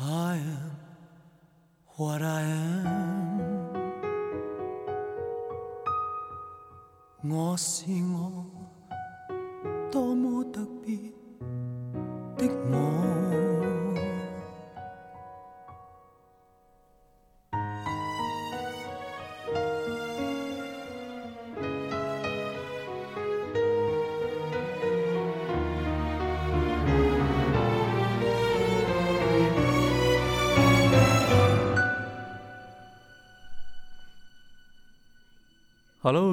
I am what I am，我是我，多么特别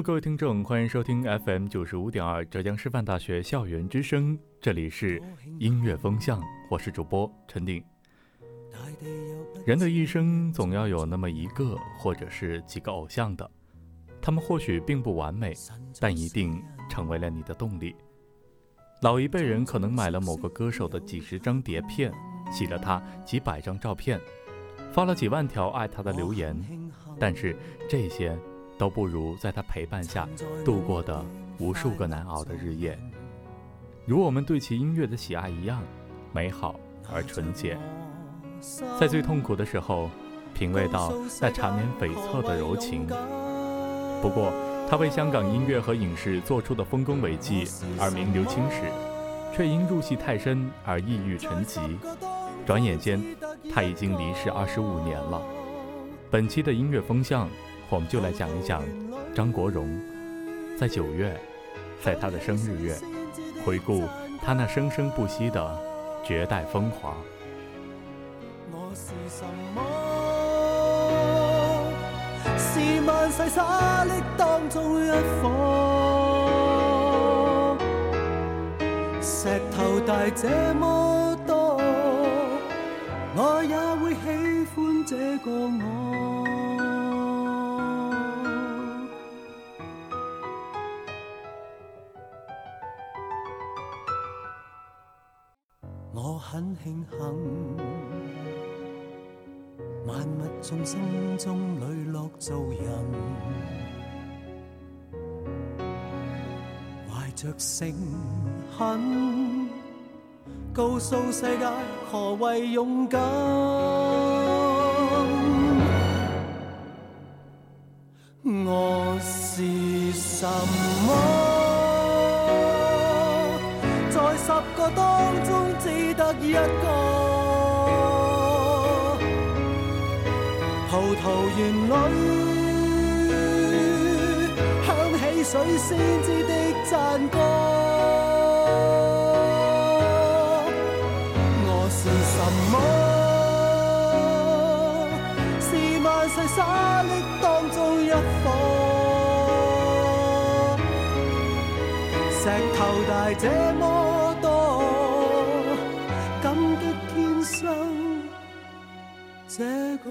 各位听众，欢迎收听 FM 九十五点二浙江师范大学校园之声，这里是音乐风向，我是主播陈鼎。人的一生总要有那么一个或者是几个偶像的，他们或许并不完美，但一定成为了你的动力。老一辈人可能买了某个歌手的几十张碟片，洗了他几百张照片，发了几万条爱他的留言，但是这些。都不如在他陪伴下度过的无数个难熬的日夜，如我们对其音乐的喜爱一样，美好而纯洁。在最痛苦的时候，品味到那缠绵悱恻的柔情。不过，他为香港音乐和影视做出的丰功伟绩而名留青史，却因入戏太深而抑郁成疾。转眼间，他已经离世二十五年了。本期的音乐风向。我们就来讲一讲张国荣，在九月，在他的生日月，回顾他那生生不息的绝代风华。我是什么？是万世沙砾当中一颗，石头大这么多，我也会喜欢这个我。很庆幸，万物众生中磊落做人，怀着诚恳，告诉世界何谓勇敢。我是什么？在十个当中一个，葡萄园里响起水仙子的赞歌。我是什么？是万世沙砾当中一颗，石头大这么。这个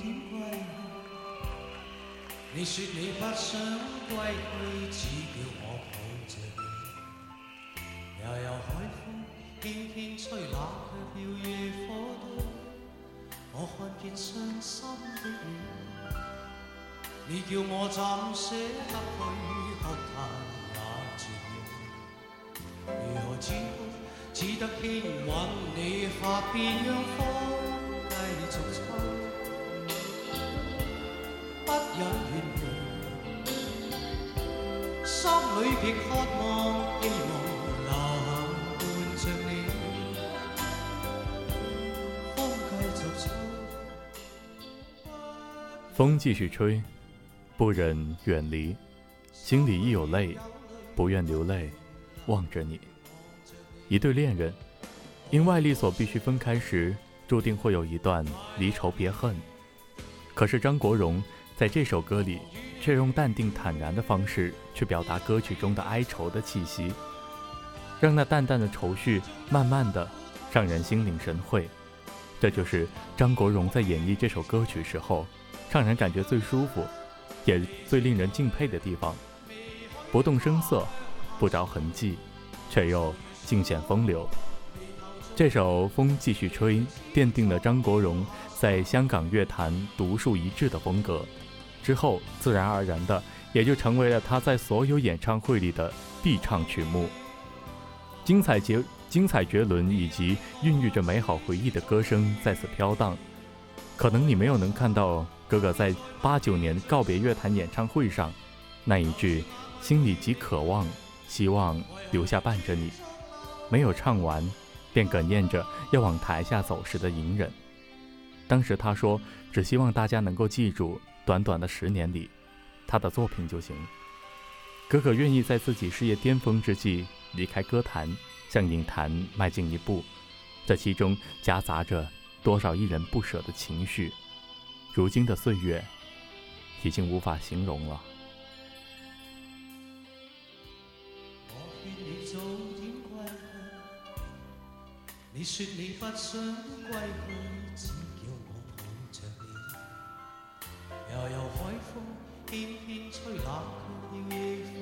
点归去，你说你不想归去，只叫我抱着你。悠悠海风轻轻吹，冷却了夜火堆。我看见伤心的你，你叫我怎舍得去哭他也绝望。如何止哭，只得轻吻你发边，让风继续吹。风继续吹，不忍远离，心里亦有泪，不愿流泪，望着你。一对恋人，因外力所必须分开时，注定会有一段离愁别恨。可是张国荣在这首歌里，却用淡定坦然的方式去表达歌曲中的哀愁的气息，让那淡淡的愁绪慢慢的让人心领神会。这就是张国荣在演绎这首歌曲时候，让人感觉最舒服，也最令人敬佩的地方。不动声色，不着痕迹，却又尽显风流。这首《风继续吹》奠定了张国荣在香港乐坛独树一帜的风格，之后自然而然的也就成为了他在所有演唱会里的必唱曲目。精彩绝精彩绝伦以及孕育着美好回忆的歌声在此飘荡。可能你没有能看到哥哥在八九年告别乐坛演唱会上那一句“心里极渴望，希望留下伴着你”，没有唱完。便哽咽着要往台下走时的隐忍。当时他说：“只希望大家能够记住，短短的十年里，他的作品就行。”可可愿意在自己事业巅峰之际离开歌坛，向影坛迈进一步，这其中夹杂着多少一人不舍的情绪。如今的岁月，已经无法形容了。你说你不想归去，你。悠悠海风轻轻吹，冷却了夜火。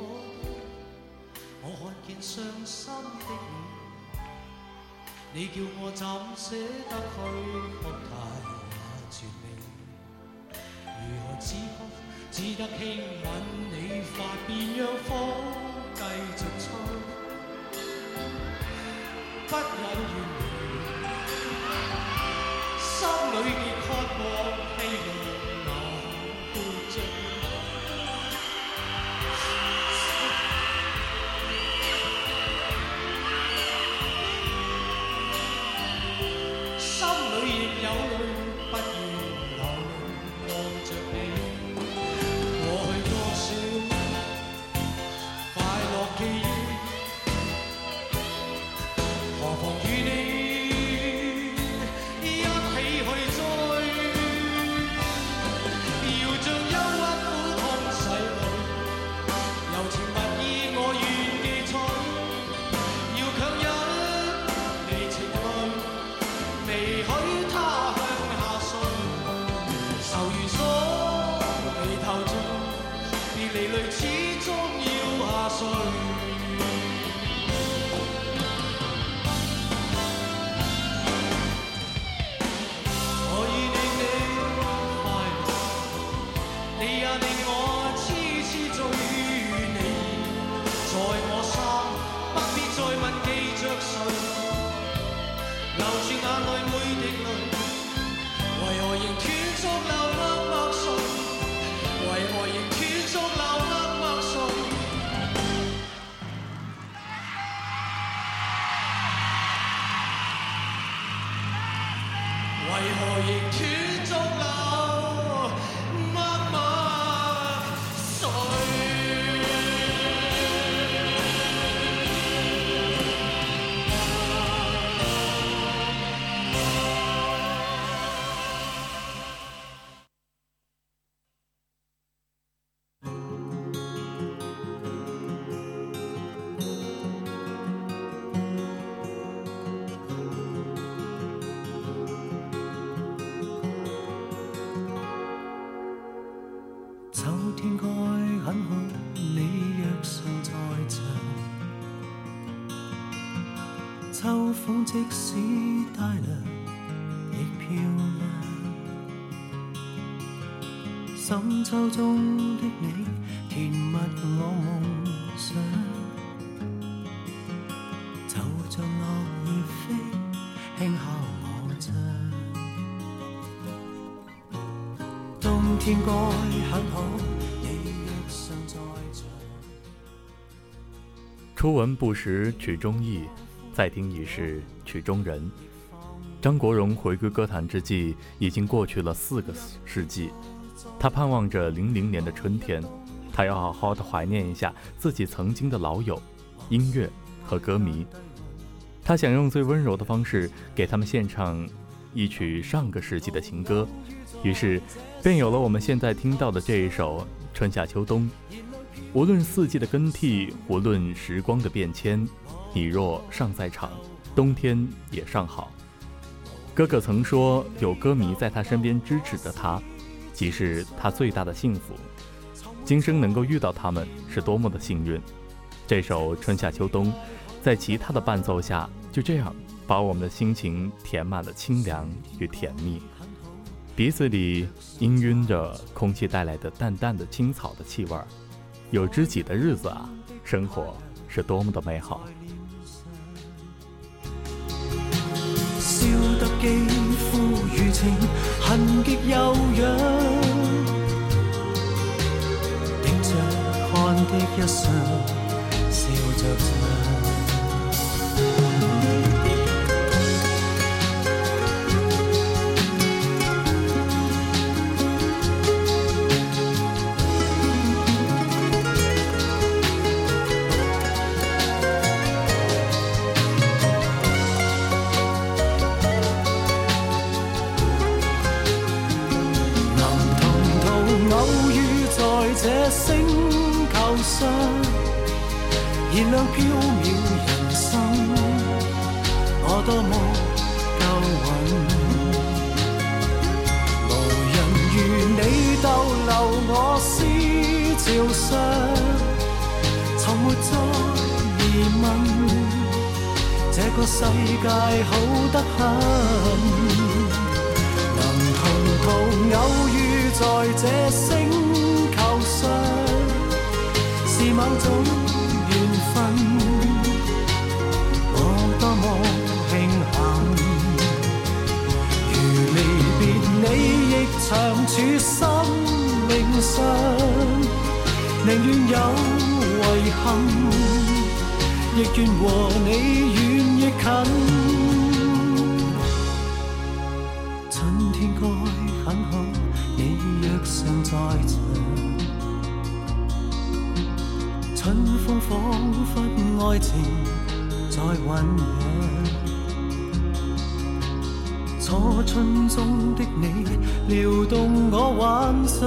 我看见伤心的你，你叫我怎舍得去哭太绝美？如何止哭？只得轻吻你发，便让风继续吹。不忍远离，心里极渴望，希望深秋中的你，填密我梦想。就像落叶飞，轻敲我窗。冬天该很好，你若尚在场。初闻不识曲中意。再听已是曲中人。张国荣回归歌坛之际，已经过去了四个世纪。他盼望着零零年的春天，他要好好的怀念一下自己曾经的老友、音乐和歌迷。他想用最温柔的方式给他们献唱一曲上个世纪的情歌，于是便有了我们现在听到的这一首《春夏秋冬》。无论四季的更替，无论时光的变迁，你若尚在场，冬天也尚好。哥哥曾说，有歌迷在他身边支持着他，即是他最大的幸福。今生能够遇到他们，是多么的幸运。这首《春夏秋冬》，在其他的伴奏下，就这样把我们的心情填满了清凉与甜蜜，鼻子里氤氲着空气带来的淡淡的青草的气味儿。有知己的日子啊，生活是多么的美好。笑得肌肤如情，痕极悠扬，汗潮上，从没再疑问，这个世界好得很。能同途偶遇在这星球上，是某种。我多么庆幸，如离别你亦长处生命上，宁愿有遗憾，亦愿和你远亦近。春天该很好，你若尚在场。春风仿佛爱情在酝酿，初春中的你撩动我幻想。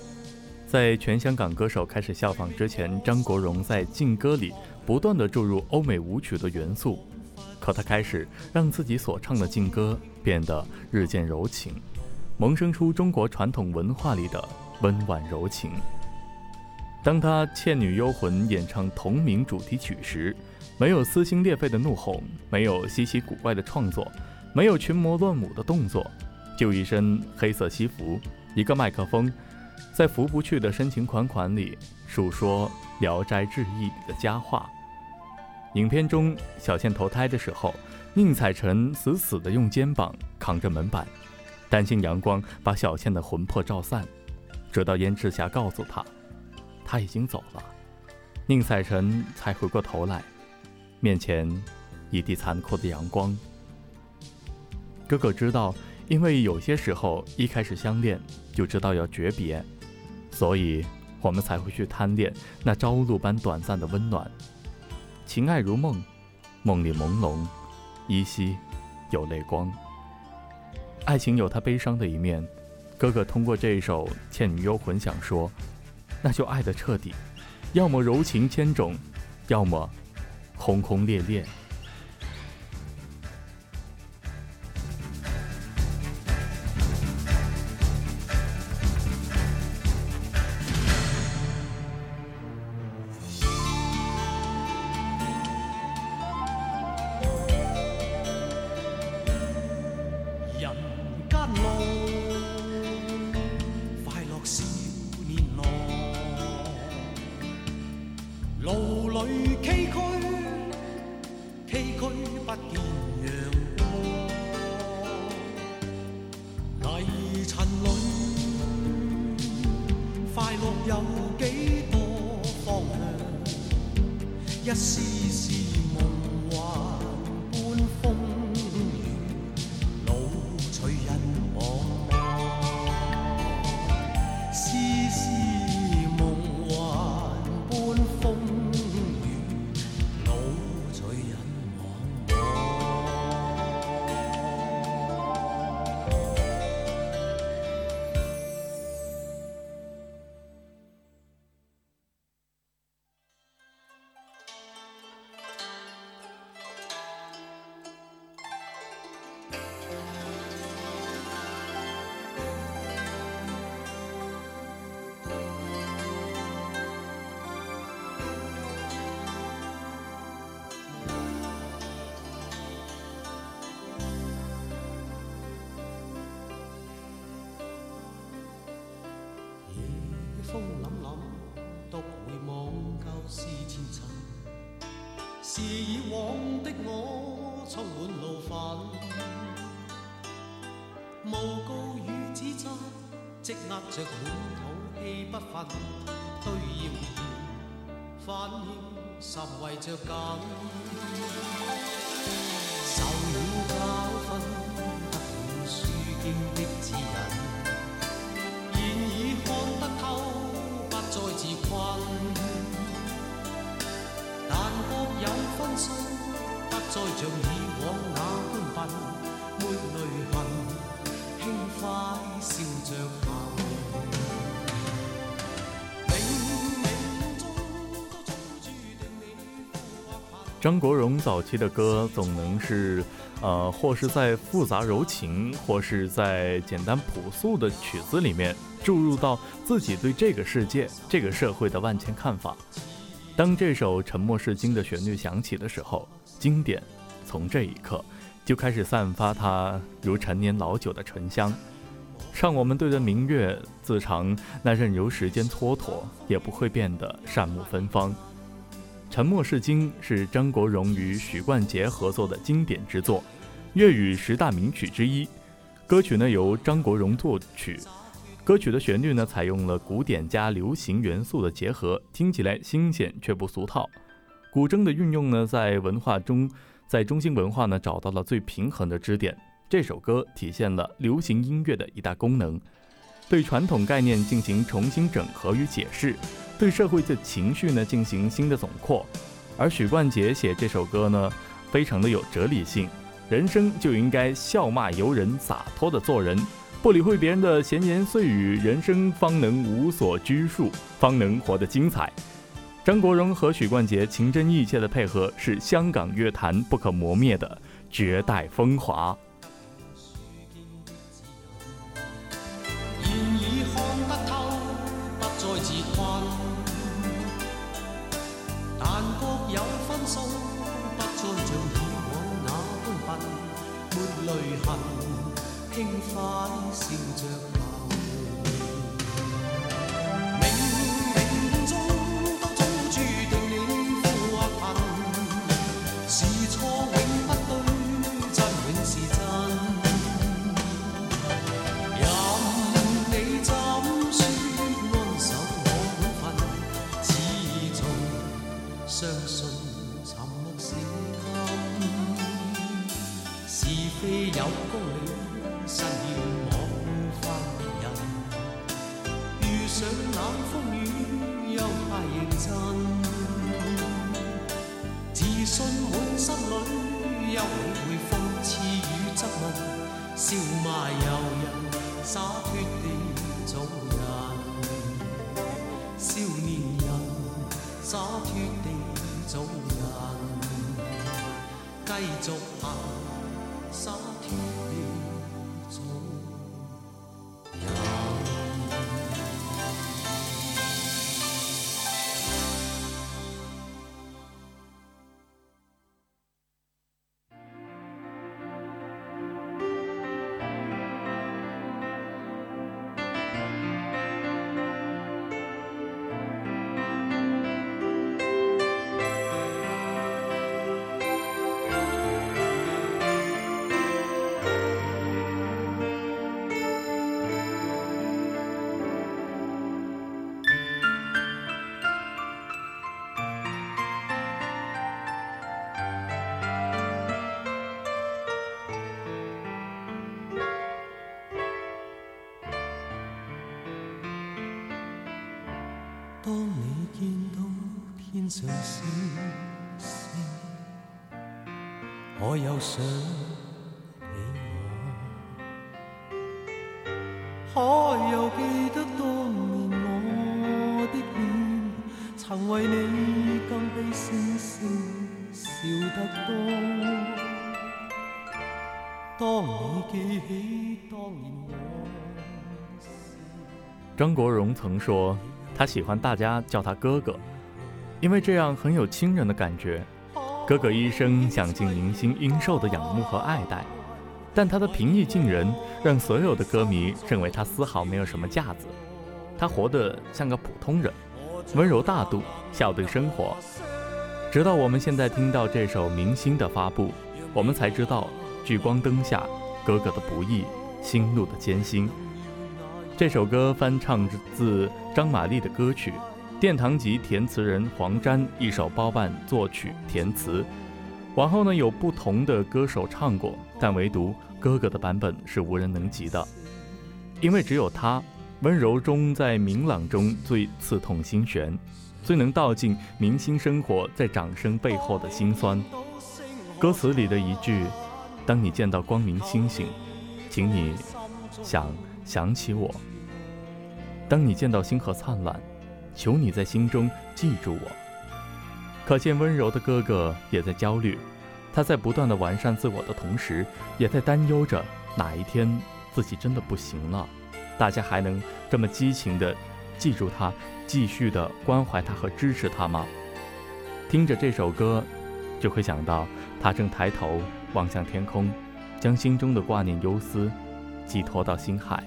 在全香港歌手开始效仿之前，张国荣在劲歌里不断的注入欧美舞曲的元素，可他开始让自己所唱的劲歌变得日渐柔情，萌生出中国传统文化里的温婉柔情。当他《倩女幽魂》演唱同名主题曲时，没有撕心裂肺的怒吼，没有稀奇古怪的创作。没有群魔乱舞的动作，就一身黑色西服，一个麦克风，在拂不去的深情款款里述说《聊斋志异》里的佳话。影片中，小倩投胎的时候，宁采臣死死地用肩膀扛着门板，担心阳光把小倩的魂魄照散，直到燕赤霞告诉他，他已经走了，宁采臣才回过头来，面前一地残酷的阳光。哥哥知道，因为有些时候一开始相恋就知道要诀别，所以我们才会去贪恋那朝露般短暂的温暖。情爱如梦，梦里朦胧，依稀有泪光。爱情有它悲伤的一面，哥哥通过这一首《倩女幽魂》想说，那就爱得彻底，要么柔情千种，要么轰轰烈烈。是以往的我充满怒愤，诬告与指责积压着满肚气不愤，对谣言反应甚为着紧。受了教训，得了书经的指引，像以往那般笨，没泪痕，轻快笑着。张国荣早期的歌总能是，呃，或是在复杂柔情，或是在简单朴素的曲子里面。注入到自己对这个世界、这个社会的万千看法。当这首《沉默是金》的旋律响起的时候，经典从这一刻就开始散发它如陈年老酒的醇香，让我们对着明月自尝那任由时间蹉跎也不会变得善目芬芳。《沉默是金》是张国荣与许冠杰合作的经典之作，粤语十大名曲之一。歌曲呢由张国荣作曲。歌曲的旋律呢，采用了古典加流行元素的结合，听起来新鲜却不俗套。古筝的运用呢，在文化中，在中心文化呢，找到了最平衡的支点。这首歌体现了流行音乐的一大功能，对传统概念进行重新整合与解释，对社会的情绪呢进行新的总括。而许冠杰写这首歌呢，非常的有哲理性，人生就应该笑骂由人，洒脱的做人。不理会别人的闲言碎语，人生方能无所拘束，方能活得精彩。张国荣和许冠杰情真意切的配合，是香港乐坛不可磨灭的绝代风华。非有公理。上冷风雨又太认真，自信满心里，休理会讽刺与质问，笑骂由人，洒脱地做人，少年人洒脱地做人，继续行，天上星星，我又想你我，可又记得当年我的脸，曾为你更比星星笑得多。当你记起当年我。张国荣曾说，他喜欢大家叫他哥哥，因为这样很有亲人的感觉。哥哥一生享尽明星应受的仰慕和爱戴，但他的平易近人让所有的歌迷认为他丝毫没有什么架子。他活得像个普通人，温柔大度，笑对生活。直到我们现在听到这首《明星》的发布，我们才知道聚光灯下哥哥的不易，心路的艰辛。这首歌翻唱自张玛丽的歌曲，殿堂级填词人黄沾一手包办作曲填词。往后呢，有不同的歌手唱过，但唯独哥哥的版本是无人能及的，因为只有他，温柔中在明朗中最刺痛心弦，最能道尽明星生活在掌声背后的辛酸。歌词里的一句：“当你见到光明星星，请你想想起我。”当你见到星河灿烂，求你在心中记住我。可见温柔的哥哥也在焦虑，他在不断的完善自我的同时，也在担忧着哪一天自己真的不行了，大家还能这么激情的记住他，继续的关怀他和支持他吗？听着这首歌，就会想到他正抬头望向天空，将心中的挂念忧思寄托到星海。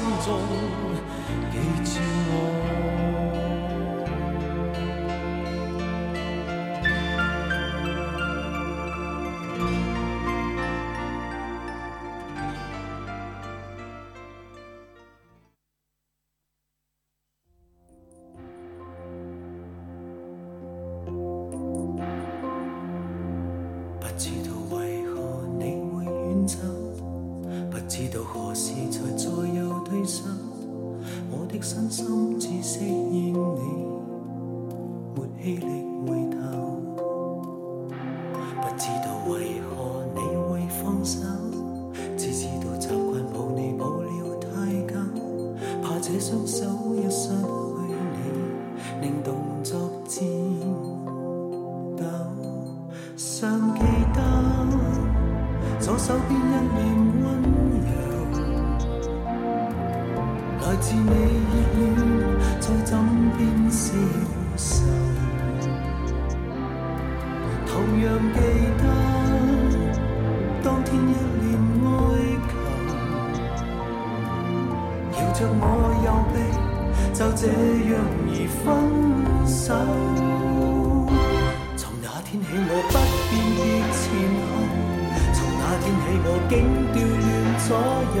心中。自你热恋在枕边消愁，同样记得当天一脸哀求，摇着我右臂，就这样而分手。从那天起我不辨别前后，从那天起我竟调乱左右，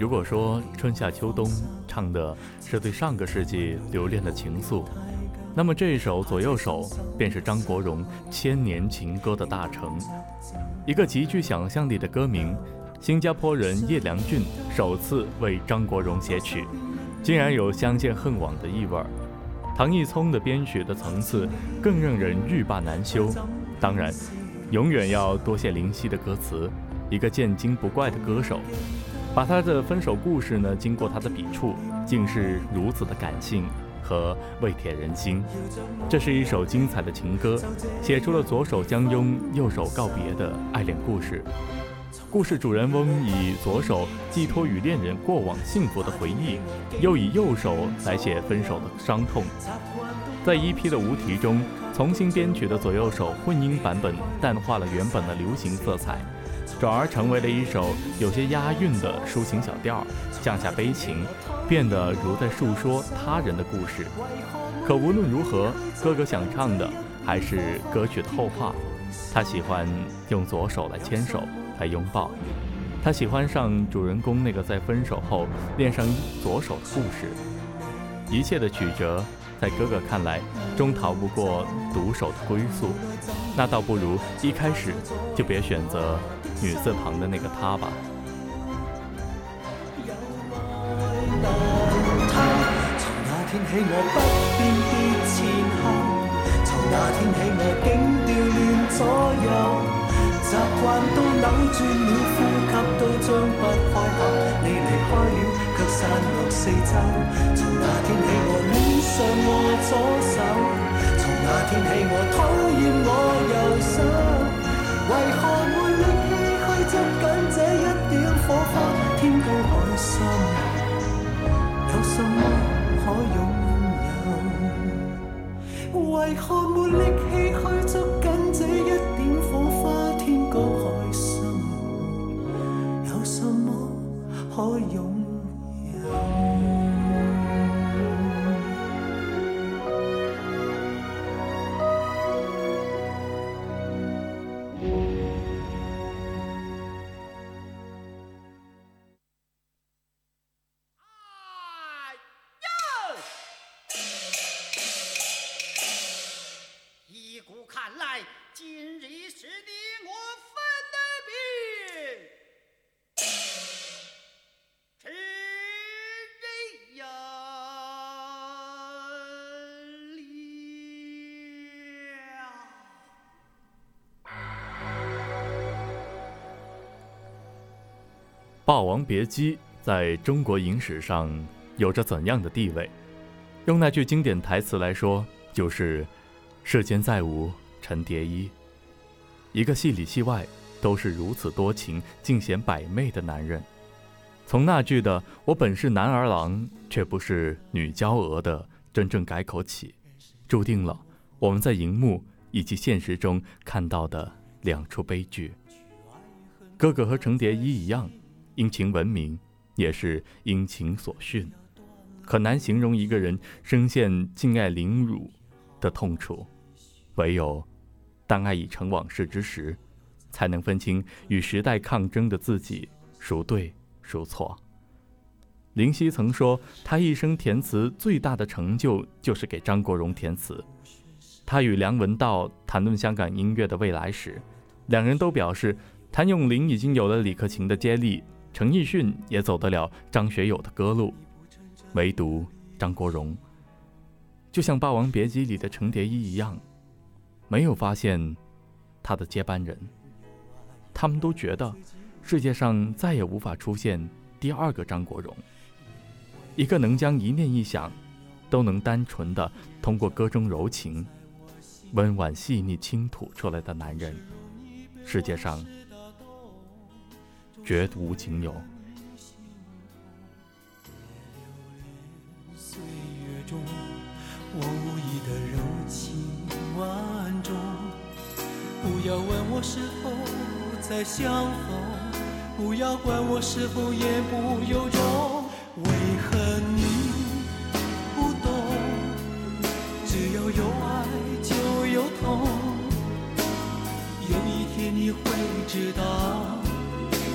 如果说春夏秋冬唱的是对上个世纪留恋的情愫，那么这首《左右手》便是张国荣千年情歌的大成。一个极具想象力的歌名，新加坡人叶良俊首次为张国荣写曲，竟然有相见恨晚的意味儿。唐毅聪的编曲的层次更让人欲罢难休。当然，永远要多谢林夕的歌词，一个见精不怪的歌手，把他的分手故事呢，经过他的笔触，竟是如此的感性和味甜人心。这是一首精彩的情歌，写出了左手相拥、右手告别的爱恋故事。故事主人翁以左手寄托与恋人过往幸福的回忆，又以右手来写分手的伤痛。在 EP 的无题中，重新编曲的左右手混音版本淡化了原本的流行色彩，转而成为了一首有些押韵的抒情小调，降下悲情，变得如在述说他人的故事。可无论如何，哥哥想唱的还是歌曲的后话，他喜欢用左手来牵手。来拥抱，他喜欢上主人公那个在分手后恋上左手的故事。一切的曲折，在哥哥看来，终逃不过独手的归宿。那倒不如一开始就别选择女字旁的那个他吧。从那天起，我不辨别前后；从那天起，我竟调乱左右。习惯都扭转了，呼吸都张不开口。你离开了，却散落四周。从那天起，我恋上我左手；从那天起，我讨厌我右手。为何不紧这一点火花？天高海深，有什么可拥有？为何没力气去霸王别姬》在中国影史上有着怎样的地位？用那句经典台词来说，就是“世间再无陈蝶衣”。一个戏里戏外都是如此多情、尽显百媚的男人。从那句的“我本是男儿郎，却不是女娇娥”的真正改口起，注定了我们在荧幕以及现实中看到的两出悲剧。哥哥和程蝶衣一样。因情闻名，也是因情所训，可难形容一个人深陷敬爱凌辱的痛楚。唯有当爱已成往事之时，才能分清与时代抗争的自己孰对孰错。林夕曾说，他一生填词最大的成就就是给张国荣填词。他与梁文道谈论香港音乐的未来时，两人都表示。谭咏麟已经有了李克勤的接力，陈奕迅也走得了张学友的歌路，唯独张国荣，就像《霸王别姬》里的程蝶衣一样，没有发现他的接班人。他们都觉得世界上再也无法出现第二个张国荣，一个能将一念一想都能单纯的通过歌中柔情、温婉细腻倾吐出来的男人，世界上。绝无仅有。岁月中，我无意的柔情万种。不要问我是否再相逢，不要管我是否言不由衷。为何你不懂？只要有爱就有痛，有一天你会知道。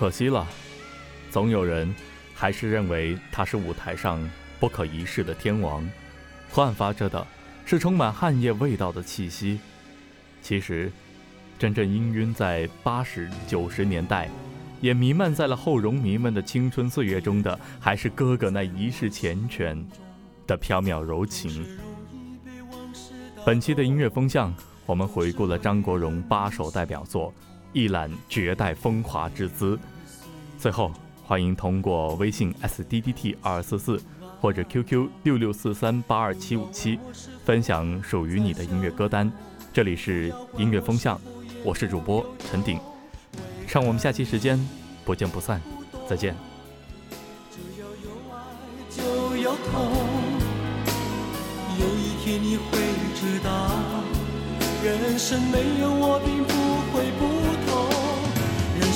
可惜了，总有人还是认为他是舞台上不可一世的天王，焕发着的是充满汗液味道的气息。其实，真正氤氲在八十九十年代，也弥漫在了后荣迷们的青春岁月中的，还是哥哥那一世缱绻的飘渺柔情。本期的音乐风向，我们回顾了张国荣八首代表作。一览绝代风华之姿。最后，欢迎通过微信 s d d t 二四四或者 QQ 六六四三八二七五七分享属于你的音乐歌单。这里是音乐风向，我是主播陈鼎，让我们下期时间不见不散，再见。只要有爱就有痛有一天你会知道，人生没有我并不会不。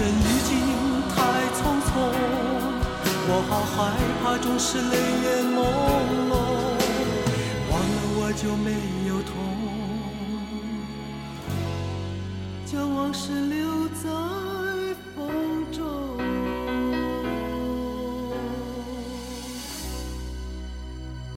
生已经太匆匆，我好害怕，总是泪眼朦胧。忘了我就没有痛，将往事留在。